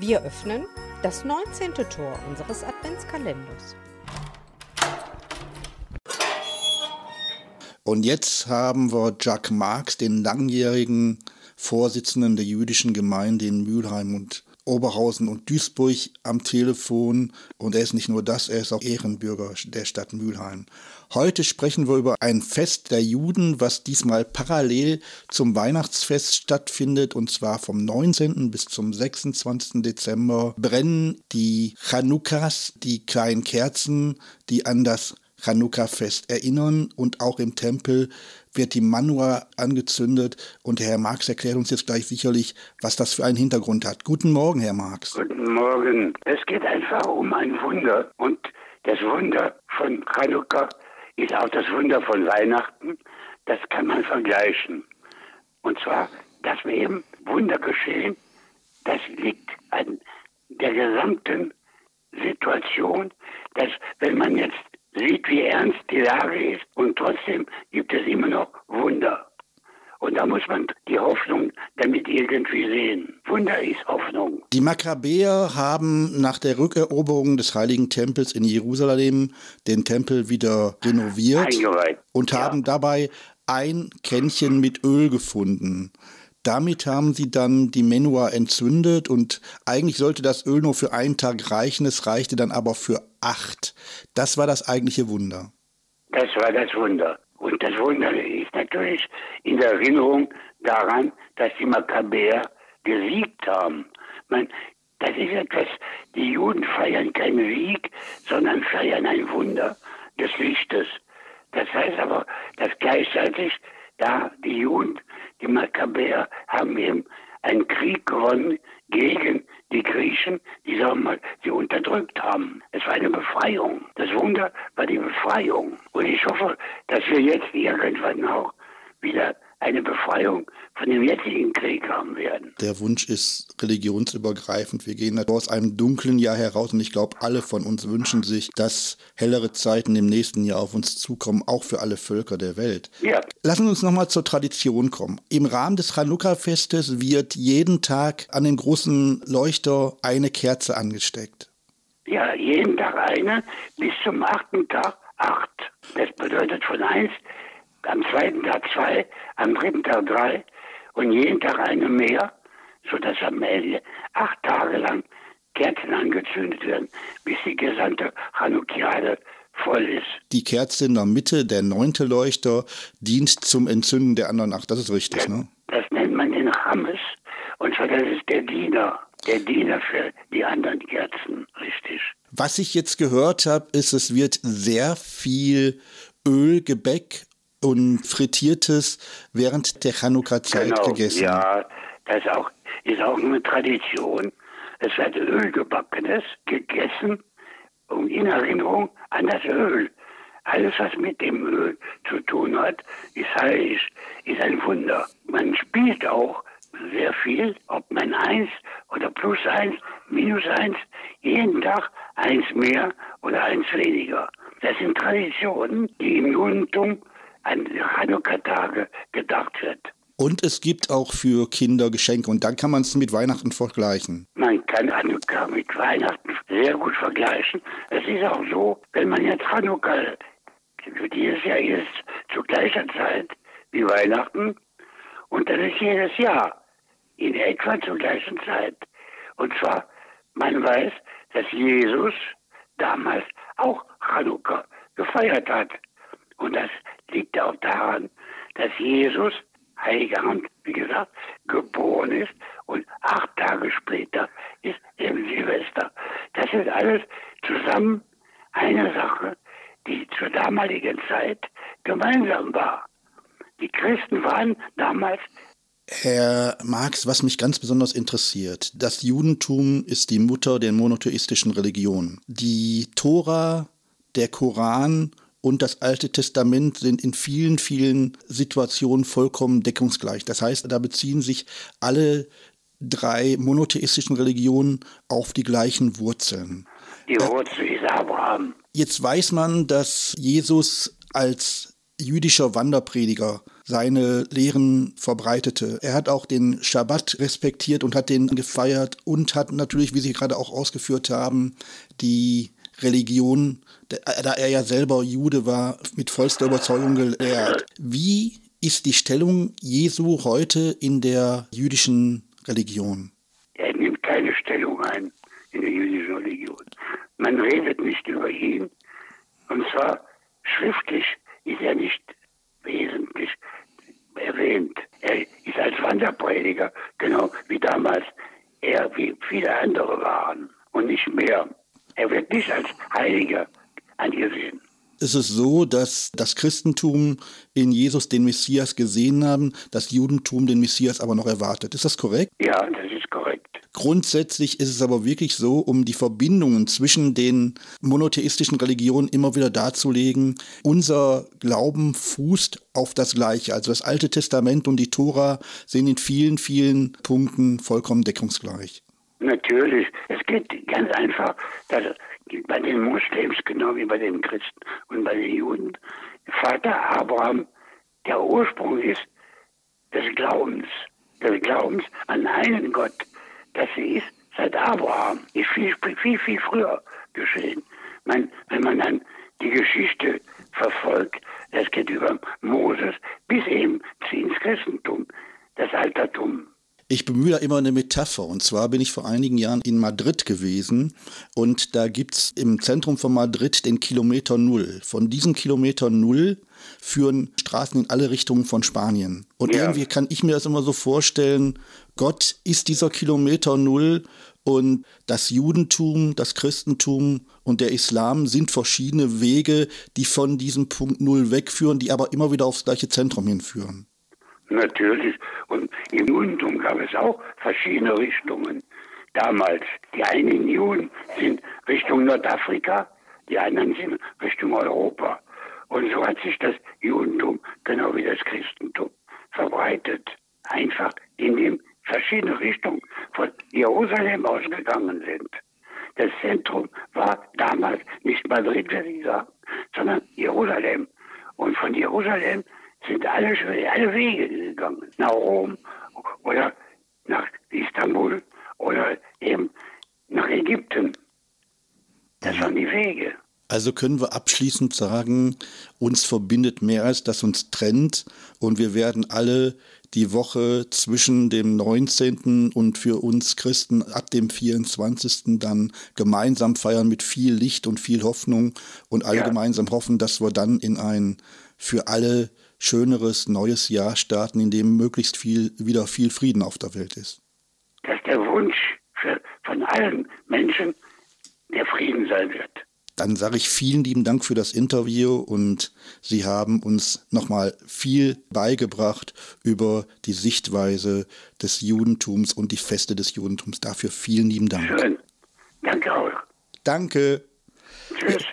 Wir öffnen das 19. Tor unseres Adventskalenders. Und jetzt haben wir Jack Marx, den langjährigen Vorsitzenden der jüdischen Gemeinde in Mülheim und Oberhausen und Duisburg am Telefon. Und er ist nicht nur das, er ist auch Ehrenbürger der Stadt Mülheim. Heute sprechen wir über ein Fest der Juden, was diesmal parallel zum Weihnachtsfest stattfindet. Und zwar vom 19. bis zum 26. Dezember brennen die Chanukkas, die kleinen Kerzen, die an das Chanukka-Fest erinnern. Und auch im Tempel wird die Manua angezündet. Und Herr Marx erklärt uns jetzt gleich sicherlich, was das für einen Hintergrund hat. Guten Morgen, Herr Marx. Guten Morgen. Es geht einfach um ein Wunder. Und das Wunder von Chanukka ist auch das Wunder von Weihnachten. Das kann man vergleichen. Und zwar, dass wir eben Wunder geschehen, das liegt an der gesamten Situation, dass wenn man jetzt sieht, wie ernst die Lage ist und trotzdem gibt es immer noch Wunder. Und da muss man die Hoffnung damit irgendwie sehen. Wunder ist Hoffnung. Die Makkabäer haben nach der Rückeroberung des Heiligen Tempels in Jerusalem den Tempel wieder renoviert Eingeweiht. und Ja. haben dabei ein Kännchen mit Öl gefunden. Damit haben sie dann die Menua entzündet und eigentlich sollte das Öl nur für einen Tag reichen, es reichte dann aber für acht. Das war das eigentliche Wunder. Das war das Wunder. Und das Wunder ist natürlich in der Erinnerung daran, dass die Makkabäer gesiegt haben. Man, das ist etwas, die Juden feiern keinen Sieg, sondern feiern ein Wunder des Lichtes. Das heißt aber, dass gleichzeitig da die Juden, die Makkabäer, haben eben einen Krieg gewonnen gegen die Griechen, die sagen wir mal, sie unterdrückt haben. Es war eine Befreiung. Das Wunder war die Befreiung. Und ich hoffe, dass wir jetzt irgendwann auch wieder eine Befreiung von dem jetzigen Krieg haben werden. Der Wunsch ist religionsübergreifend. Wir gehen aus einem dunklen Jahr heraus und ich glaube, alle von uns wünschen sich, dass hellere Zeiten im nächsten Jahr auf uns zukommen, auch für alle Völker der Welt. Ja, Lassen Sie uns nochmal zur Tradition kommen. Im Rahmen des Chanukka-Festes wird jeden Tag an dem großen Leuchter eine Kerze angesteckt. Ja, jeden Tag eine, bis zum achten Tag acht. Das bedeutet von eins, am zweiten Tag zwei, am dritten Tag drei und jeden Tag eine mehr, sodass am Ende acht Tage lang Kerzen angezündet werden, bis die gesamte Chanukiade voll ist. Die Kerze in der Mitte, der neunte Leuchter, dient zum Entzünden der anderen acht. Das ist richtig, ne? Das nennt man den Hammes. Und zwar das ist der Diener. Der Diener für die anderen Kerzen, richtig. Was ich jetzt gehört habe, ist, es wird sehr viel Öl, Gebäck und Frittiertes während der Chanukka-Zeit gegessen. Genau, Ja, das ist auch, ist auch eine Tradition. Es wird Öl gebackenes gegessen und in Erinnerung an das Öl. Alles, was mit dem Öl zu tun hat, ist heilig, ist ein Wunder. Man spielt auch sehr viel, ob man eins oder plus eins, minus eins, jeden Tag eins mehr oder eins weniger. Das sind Traditionen, die im Judentum an die Chanukka-Tage gedacht wird. Und es gibt auch für Kinder Geschenke und dann kann man es mit Weihnachten vergleichen. Man kann Hanukkah mit Weihnachten sehr gut vergleichen. Es ist auch so, wenn man jetzt Hanukkah für dieses Jahr ist zu gleicher Zeit wie Weihnachten und das ist jedes Jahr in etwa zur gleichen Zeit. Und zwar, man weiß, dass Jesus damals auch Hanukkah gefeiert hat. Und das liegt auch daran, dass Jesus, Heiligabend, wie gesagt, geboren ist und acht Tage später ist eben Silvester. Das ist alles zusammen eine Sache, die zur damaligen Zeit gemeinsam war. Die Christen waren damals Herr Marx, was mich ganz besonders interessiert, das Judentum ist die Mutter der monotheistischen Religion. Die Tora, der Koran und das Alte Testament sind in vielen, vielen Situationen vollkommen deckungsgleich. Das heißt, da beziehen sich alle drei monotheistischen Religionen auf die gleichen Wurzeln. die Wurzel ist Abraham. Jetzt weiß man, dass Jesus als jüdischer Wanderprediger seine Lehren verbreitete. Er hat auch den Schabbat respektiert und hat den gefeiert und hat natürlich, wie Sie gerade auch ausgeführt haben, die Religion, da er ja selber Jude war, mit vollster Überzeugung gelehrt. Wie ist die Stellung Jesu heute in der jüdischen Religion? Er nimmt keine Stellung ein in der jüdischen Religion. Man redet nicht über ihn. Und zwar schriftlich ist er nicht wesentlich erwähnt. Er ist als Wanderprediger, genau wie damals er, wie viele andere waren und nicht mehr. Er wird nicht als Heiliger angesehen ist es so, dass das Christentum in Jesus den Messias gesehen haben, das Judentum den Messias aber noch erwartet. Ist das korrekt? Ja, das ist korrekt. Grundsätzlich ist es aber wirklich so, um die Verbindungen zwischen den monotheistischen Religionen immer wieder darzulegen, unser Glauben fußt auf das Gleiche. Also das Alte Testament und die Tora sind in vielen, vielen Punkten vollkommen deckungsgleich. Natürlich. Es geht ganz einfach, dass bei den Muslims genau wie bei den Christen und bei den Juden Vater Abraham der Ursprung ist des Glaubens, des Glaubens an einen Gott. Das ist seit Abraham, ist viel, viel, viel früher geschehen. Man, wenn man dann die Geschichte verfolgt, das geht über Moses bis eben ins Christentum, das Altertum. Ich bemühe da immer eine Metapher. Und zwar bin ich vor einigen Jahren in Madrid gewesen und da gibt es im Zentrum von Madrid den Kilometer Null. Von diesem Kilometer Null führen Straßen in alle Richtungen von Spanien. Und ja. irgendwie kann ich mir das immer so vorstellen, Gott ist dieser Kilometer Null und das Judentum, das Christentum und der Islam sind verschiedene Wege, die von diesem Punkt Null wegführen, die aber immer wieder aufs gleiche Zentrum hinführen. Natürlich. Und im Judentum gab es auch verschiedene Richtungen. Damals, die einen Juden sind Richtung Nordafrika, die anderen sind Richtung Europa. Und so hat sich das Judentum, genau wie das Christentum, verbreitet. Einfach indem verschiedene Richtungen von Jerusalem ausgegangen sind. Das Zentrum war damals nicht Madrid, würde ich sagen, sondern Jerusalem. Und von Jerusalem sind alle, alle Wege gegangen. Nach Rom oder nach Istanbul oder eben nach Ägypten. Das waren die Wege. Also können wir abschließend sagen, uns verbindet mehr als das uns trennt und wir werden alle die Woche zwischen dem 19. und für uns Christen ab dem 24. dann gemeinsam feiern mit viel Licht und viel Hoffnung und alle ja. gemeinsam hoffen, dass wir dann in ein für alle schöneres neues Jahr starten, in dem möglichst viel wieder viel Frieden auf der Welt ist. Dass der Wunsch für, von allen Menschen der Frieden sein wird. Dann sage ich vielen lieben Dank für das Interview und Sie haben uns nochmal viel beigebracht über die Sichtweise des Judentums und die Feste des Judentums. Dafür vielen lieben Dank. Schön. Danke auch. Danke. Tschüss.